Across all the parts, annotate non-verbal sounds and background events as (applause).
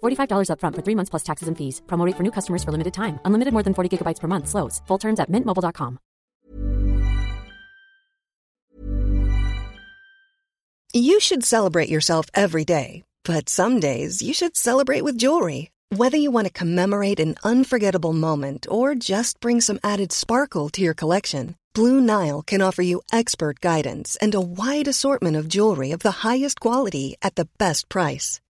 $45 upfront for three months plus taxes and fees. Promo rate for new customers for limited time. Unlimited more than 40 gigabytes per month. Slows. Full terms at mintmobile.com. You should celebrate yourself every day, but some days you should celebrate with jewelry. Whether you want to commemorate an unforgettable moment or just bring some added sparkle to your collection, Blue Nile can offer you expert guidance and a wide assortment of jewelry of the highest quality at the best price.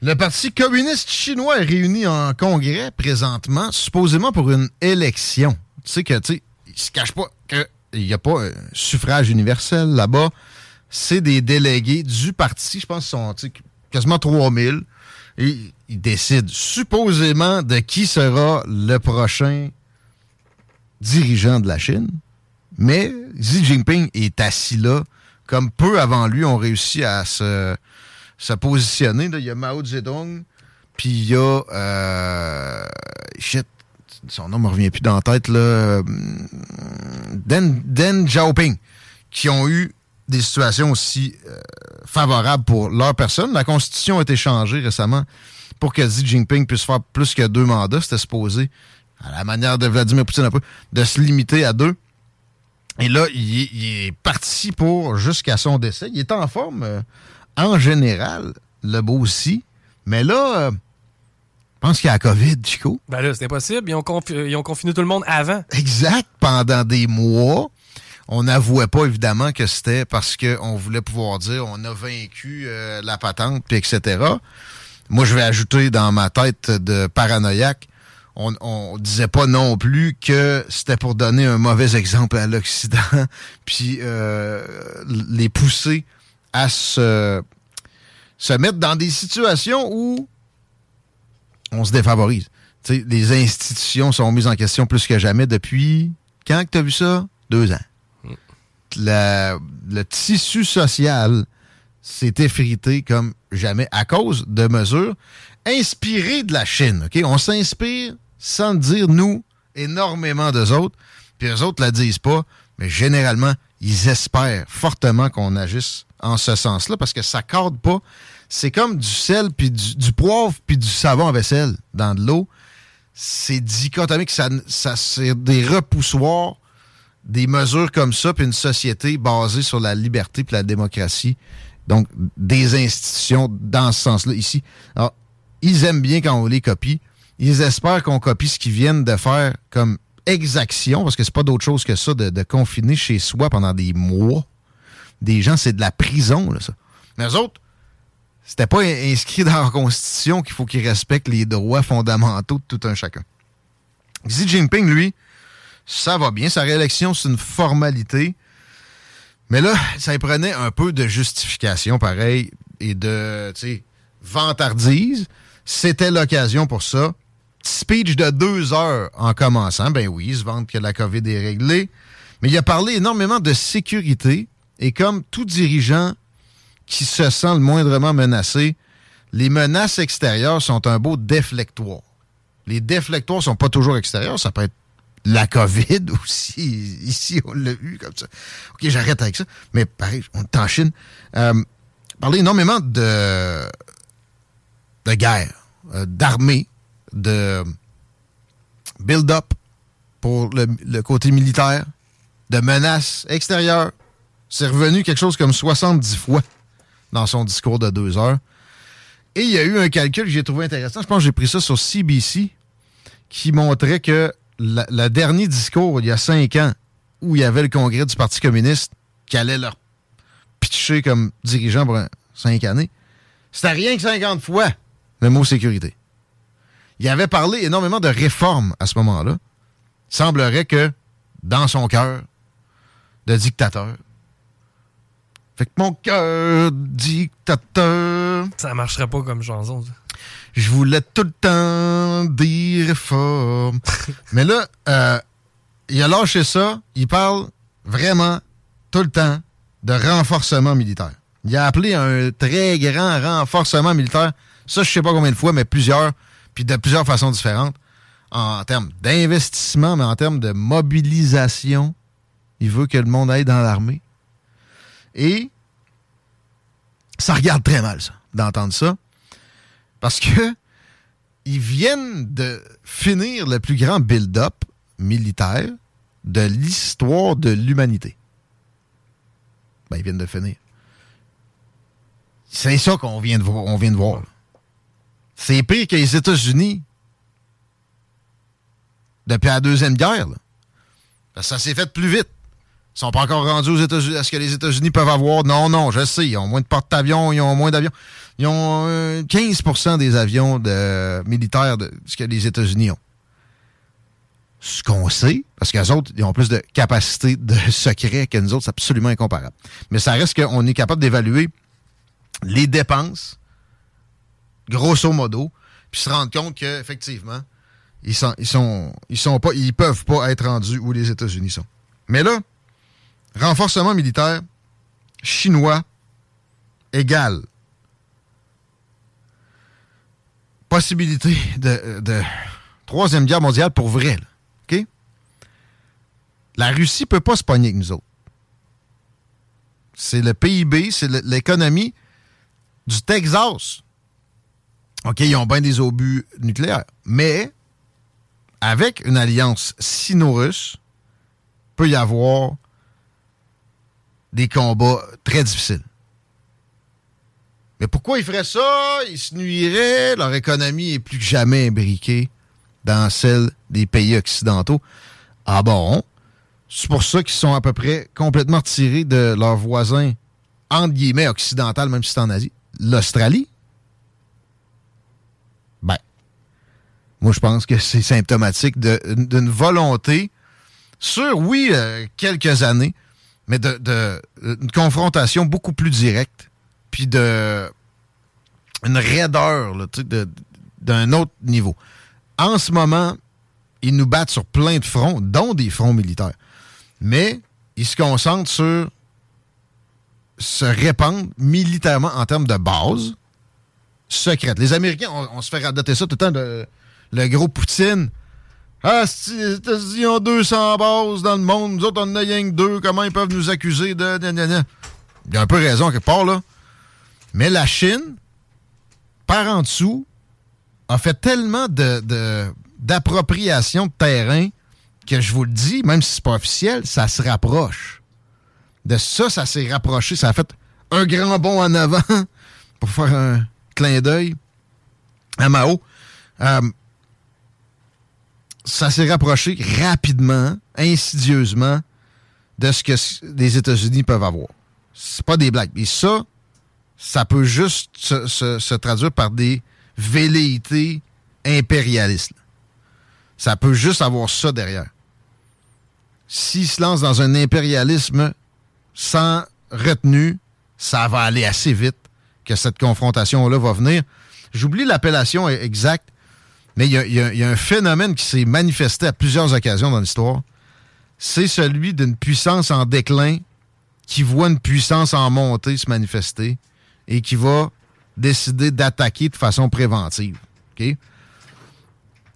Le Parti communiste chinois est réuni en congrès présentement, supposément pour une élection. Tu sais que, tu sais, il se cache pas qu'il n'y a pas un suffrage universel là-bas. C'est des délégués du parti, je pense qu'ils sont quasiment 3000. Et ils décident supposément de qui sera le prochain dirigeant de la Chine. Mais Xi Jinping est assis là, comme peu avant lui ont réussi à se se positionner. là. Il y a Mao Zedong, puis il y a... euh, shit, son nom me revient plus dans la tête, là. Deng, Deng Xiaoping, qui ont eu des situations aussi euh, favorables pour leur personne. La Constitution a été changée récemment pour que Xi Jinping puisse faire plus que deux mandats. C'était supposé, à la manière de Vladimir Poutine un peu, de se limiter à deux. Et là, il il est parti pour jusqu'à son décès. Il est en forme euh, en général, le beau aussi. Mais là, euh, je pense qu'il y a la COVID, Chico. Ben là, c'est impossible. Ils ont, confi- ils ont confiné tout le monde avant. Exact, pendant des mois. On n'avouait pas, évidemment, que c'était parce qu'on voulait pouvoir dire on a vaincu euh, la patente, puis etc. Moi, je vais ajouter dans ma tête de paranoïaque, on, on disait pas non plus que c'était pour donner un mauvais exemple à l'Occident, (laughs) puis euh, les pousser à se, se mettre dans des situations où on se défavorise. Tu sais, les institutions sont mises en question plus que jamais depuis quand que tu as vu ça? Deux ans. La- le tissu social s'est effrité comme jamais à cause de mesures inspirées de la Chine. On s'inspire sans le dire, nous, énormément d'eux autres. Puis eux autres ne la disent pas, mais généralement, ils espèrent fortement qu'on agisse en ce sens-là parce que ça cadre pas. C'est comme du sel, puis du, poivre, puis du savon à vaisselle dans de l'eau. C'est dichotomique. Ça, ça, c'est des repoussoirs, des mesures comme ça, puis une société basée sur la liberté puis la démocratie. Donc, des institutions dans ce sens-là ici. Alors, ils aiment bien quand on les copie. Ils espèrent qu'on copie ce qu'ils viennent de faire comme exaction, parce que c'est pas d'autre chose que ça, de confiner chez soi pendant des mois. Des gens, c'est de la prison, là, ça. Mais eux autres, c'était pas in- inscrit dans la Constitution qu'il faut qu'ils respectent les droits fondamentaux de tout un chacun. Xi Jinping, lui, ça va bien. Sa réélection, c'est une formalité. Mais là, ça prenait un peu de justification, pareil, et de, tu sais, vantardise. C'était l'occasion pour ça. Speech de deux heures en commençant. Ben oui, ils se vantent que la COVID est réglée. Mais il a parlé énormément de sécurité et comme tout dirigeant qui se sent le moindrement menacé, les menaces extérieures sont un beau déflectoire. Les déflectoires sont pas toujours extérieurs, ça peut être la COVID (laughs) aussi. Ici, on l'a eu comme ça. OK, j'arrête avec ça. Mais pareil, on est en Chine. Euh, parler énormément de, de guerre, euh, d'armée, de build-up pour le, le, côté militaire, de menaces extérieures. C'est revenu quelque chose comme 70 fois dans son discours de deux heures. Et il y a eu un calcul que j'ai trouvé intéressant. Je pense que j'ai pris ça sur CBC qui montrait que le dernier discours, il y a cinq ans, où il y avait le congrès du Parti communiste qui allait leur pitcher comme dirigeant pour cinq années, c'était rien que 50 fois le mot sécurité. Il avait parlé énormément de réformes à ce moment-là. Il semblerait que, dans son cœur de dictateur, fait que mon cœur dictateur. Ça marcherait pas comme chanson. Je voulais tout le temps des réformes. (laughs) Mais là, euh, il a lâché ça. Il parle vraiment tout le temps de renforcement militaire. Il a appelé un très grand renforcement militaire. Ça, je sais pas combien de fois, mais plusieurs, puis de plusieurs façons différentes. En termes d'investissement, mais en termes de mobilisation. Il veut que le monde aille dans l'armée. Et ça regarde très mal, ça, d'entendre ça. Parce que ils viennent de finir le plus grand build-up militaire de l'histoire de l'humanité. Ben, ils viennent de finir. C'est ça qu'on vient de voir. Vient de voir. C'est pire que les États-Unis depuis la Deuxième Guerre. Parce que ça s'est fait plus vite. Ils sont pas encore rendus aux États-Unis. Est-ce que les États-Unis peuvent avoir? Non, non, je sais. Ils ont moins de porte-avions, ils ont moins d'avions. Ils ont 15% euh, des avions de, militaires de ce que les États-Unis ont. Ce qu'on sait, parce qu'eux autres, ils ont plus de capacité de (laughs) secret que nous autres, c'est absolument incomparable. Mais ça reste qu'on est capable d'évaluer les dépenses, grosso modo, puis se rendre compte qu'effectivement, ils sont, ils sont, ils sont pas, ils peuvent pas être rendus où les États-Unis sont. Mais là, renforcement militaire chinois égal possibilité de, troisième guerre mondiale pour vrai. OK? La Russie peut pas se pogner avec nous autres. C'est le PIB, c'est l'économie du Texas. OK, ils ont bien des obus nucléaires. Mais avec une alliance sino-russe, peut y avoir des combats très difficiles. Mais pourquoi ils feraient ça? Ils se nuiraient. Leur économie est plus que jamais imbriquée dans celle des pays occidentaux. Ah bon? C'est pour ça qu'ils sont à peu près complètement retirés de leurs voisins, entre guillemets, occidental, même si c'est en Asie. L'Australie? Ben, moi, je pense que c'est symptomatique d'une volonté sur, oui, euh, quelques années, mais de, de, une confrontation beaucoup plus directe, puis de une raideur d'un autre niveau. En ce moment, ils nous battent sur plein de fronts, dont des fronts militaires. Mais ils se concentrent sur se répandre militairement en termes de base secrète. Les Américains, on, se fait radoter ça tout le temps le gros Poutine ah, si États-Unis ont 200 bases dans le monde, nous autres, on en a rien deux, comment ils peuvent nous accuser de... Il y a un peu raison quelque part, là. Mais la Chine, par en dessous, a fait tellement de, d'appropriation de, terrain que je vous le dis, même si c'est pas officiel, ça se rapproche. De ça, ça s'est rapproché. Ça a fait un grand bond en avant (laughs) pour faire un clin d'œil à Mao. Euh, ça s'est rapproché rapidement, insidieusement, de ce que les États-Unis peuvent avoir. C'est pas des blagues. Et ça, ça peut juste se, traduire par des velléités impérialistes. Ça peut juste avoir ça derrière. S'ils se lancent dans un impérialisme sans retenue, ça va aller assez vite que cette confrontation-là va venir. J'oublie l'appellation exacte, mais il y, a un phénomène qui s'est manifesté à plusieurs occasions dans l'histoire. c'est celui d'une puissance en déclin qui voit une puissance en montée se manifester et qui va décider d'attaquer de façon préventive.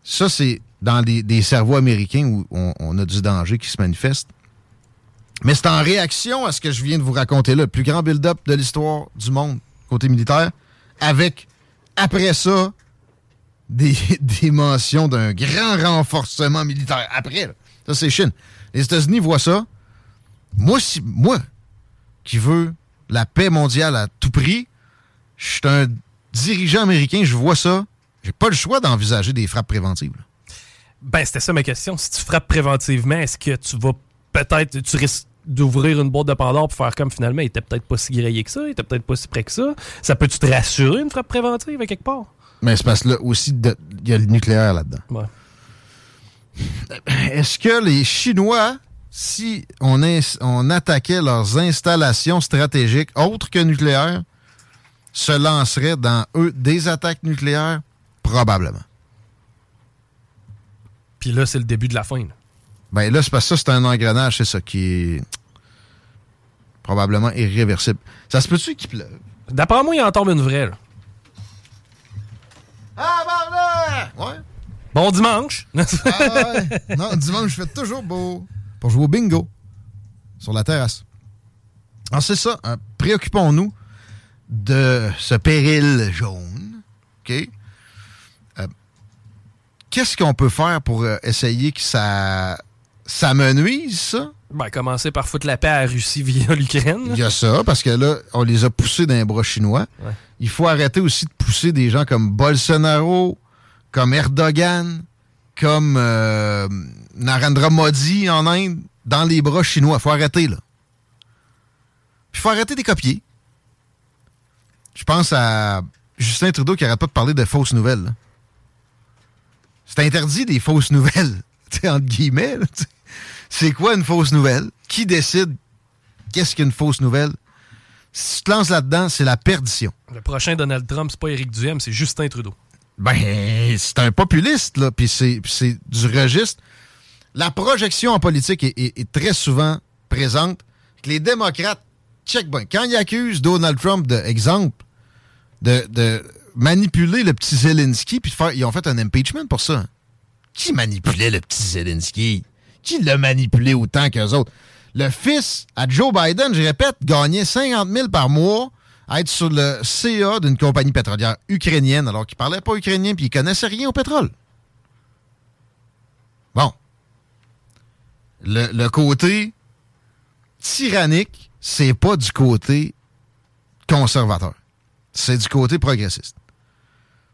Ça, c'est dans des, cerveaux américains où on, a du danger qui se manifeste. Mais c'est en réaction à ce que je viens de vous raconter là, le plus grand build-up de l'histoire du monde côté militaire, avec, après ça, (laughs) des, mentions d'un grand renforcement militaire. Après, ça c'est Chine. Les États-Unis voient ça. Moi, si, moi, qui veux la paix mondiale à tout prix, je suis un dirigeant américain, je vois ça. J'ai pas le choix d'envisager des frappes préventives. Ben, c'était ça ma question. Si tu frappes préventivement, est-ce que tu vas peut-être, tu risques d'ouvrir une boîte de Pandore pour faire comme finalement, il était peut-être pas si grillé que ça, il était peut-être pas si près que ça. Ça peut-tu te rassurer une frappe préventive à quelque part? Mais c'est parce que là aussi, il y a le nucléaire là-dedans. Ouais. Est-ce que les Chinois, si on, on attaquait leurs installations stratégiques autres que nucléaires, se lanceraient dans eux des attaques nucléaires? Probablement. Puis là, c'est le début de la fin. Là. Ben là, c'est parce que ça, c'est un engrenage, c'est ça, qui est probablement irréversible. Ça se peut-tu qu'il pleuve? D'après moi, il en tombe une vraie, là. Ah, Ouais. Bon dimanche! (laughs) ah, ouais. Non, dimanche, je fais toujours beau pour jouer au bingo sur la terrasse. Alors, c'est ça. Hein, préoccupons-nous de ce péril jaune. OK? Euh, qu'est-ce qu'on peut faire pour euh, essayer que ça ça me nuise, ça? Ben, commencer par foutre la paix à la Russie via l'Ukraine. Il y a ça, parce que là, on les a poussés les bras chinois. Il faut arrêter aussi de pousser des gens comme Bolsonaro, comme Erdogan, comme euh, Narendra Modi en Inde, dans les bras chinois. Faut arrêter, là. Puis faut arrêter des copier. Je pense à Justin Trudeau qui arrête pas de parler de fausses nouvelles. C'est interdit des fausses nouvelles, (laughs) entre guillemets. C'est quoi une fausse nouvelle? Qui décide qu'est-ce qu'une fausse nouvelle? Si tu te lances là-dedans, c'est la perdition. Le prochain Donald Trump, c'est pas Éric Duhem, c'est Justin Trudeau. Ben, c'est un populiste, là, puis c'est du registre. La projection en politique est, très souvent présente. les démocrates, check quand ils accusent Donald Trump, de, exemple, de, manipuler le petit Zelensky, puis ils ont fait un impeachment pour ça. Qui manipulait le petit Zelensky? Qui l'a manipulé autant qu'eux autres? Le fils à Joe Biden, je répète, gagnait 50 000 par mois à être sur le CA d'une compagnie pétrolière ukrainienne alors qu'il parlait pas ukrainien puis il connaissait rien au pétrole. Bon. Le, côté tyrannique, c'est pas du côté conservateur. C'est du côté progressiste.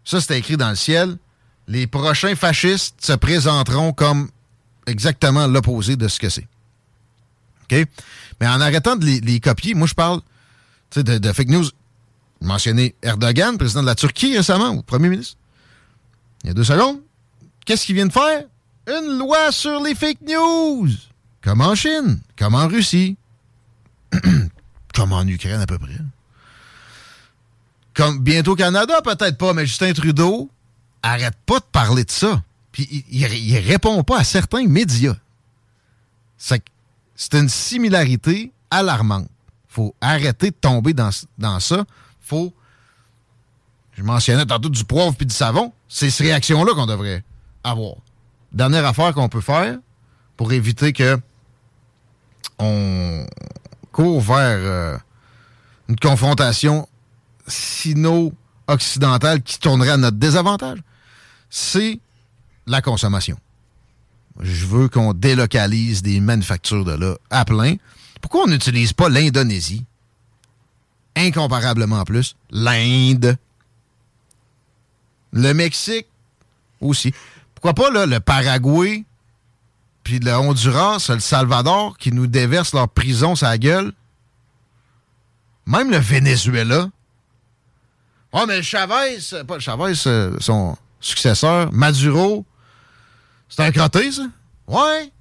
Ça, c'est écrit dans le ciel. Les prochains fascistes se présenteront comme exactement l'opposé de ce que c'est. Mais en arrêtant de les, copier, moi, je parle de, fake news. Mentionné Erdogan, président de la Turquie récemment, ou premier ministre. Il y a deux secondes. Qu'est-ce qu'il vient de faire? Une loi sur les fake news. Comme en Chine, comme en Russie, (clears throat) comme en Ukraine à peu près. Comme bientôt au Canada, peut-être pas, mais Justin Trudeau arrête pas de parler de ça il, répond pas à certains médias. C'est une similarité alarmante. faut arrêter de tomber dans, dans ça. faut. Je mentionnais tantôt du poivre puis du savon. C'est ces réactions-là qu'on devrait avoir. Dernière affaire qu'on peut faire pour éviter que on court vers euh, une confrontation sino-occidentale qui tournerait à notre désavantage, c'est la consommation. Je veux qu'on délocalise des manufactures de là à plein. Pourquoi on n'utilise pas l'Indonésie? Incomparablement plus. L'Inde. Le Mexique aussi. Pourquoi pas là, le Paraguay, puis le Honduras, le Salvador, qui nous déversent leur prison sa gueule? Même le Venezuela. Oh, mais Chavez, Chavez, euh, son successeur, Maduro, c'est un crotté, ça? Ouais.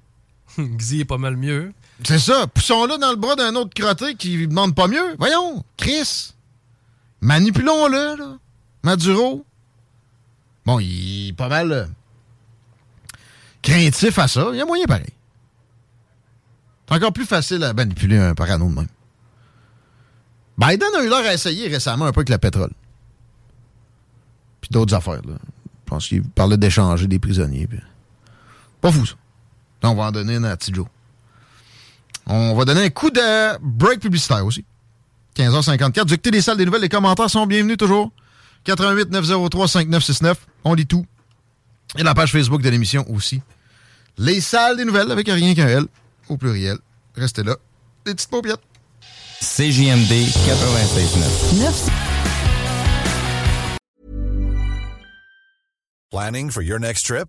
(laughs) Xi est pas mal mieux. C'est ça. Poussons-le dans le bras d'un autre crotté qui demande pas mieux. Voyons, Chris. Manipulons-le, là. Maduro. Bon, il est pas mal euh, craintif à ça. Il y a moyen pareil. C'est encore plus facile à manipuler un parano de même. Biden a eu l'air à essayer récemment un peu avec le pétrole. Puis d'autres affaires. Là. Je pense qu'il parlait d'échanger des prisonniers. Pas fou, ça. on va en donner un à Tidjo. On va donner un coup de break publicitaire aussi. 15h54. Du des salles des nouvelles, les commentaires sont bienvenus toujours. 88 903 5969. On lit tout. Et la page Facebook de l'émission aussi. Les salles des nouvelles avec rien qu'un L au pluriel. Restez là. Des petites paupiètes. CJMD 96.9. Planning for your next trip?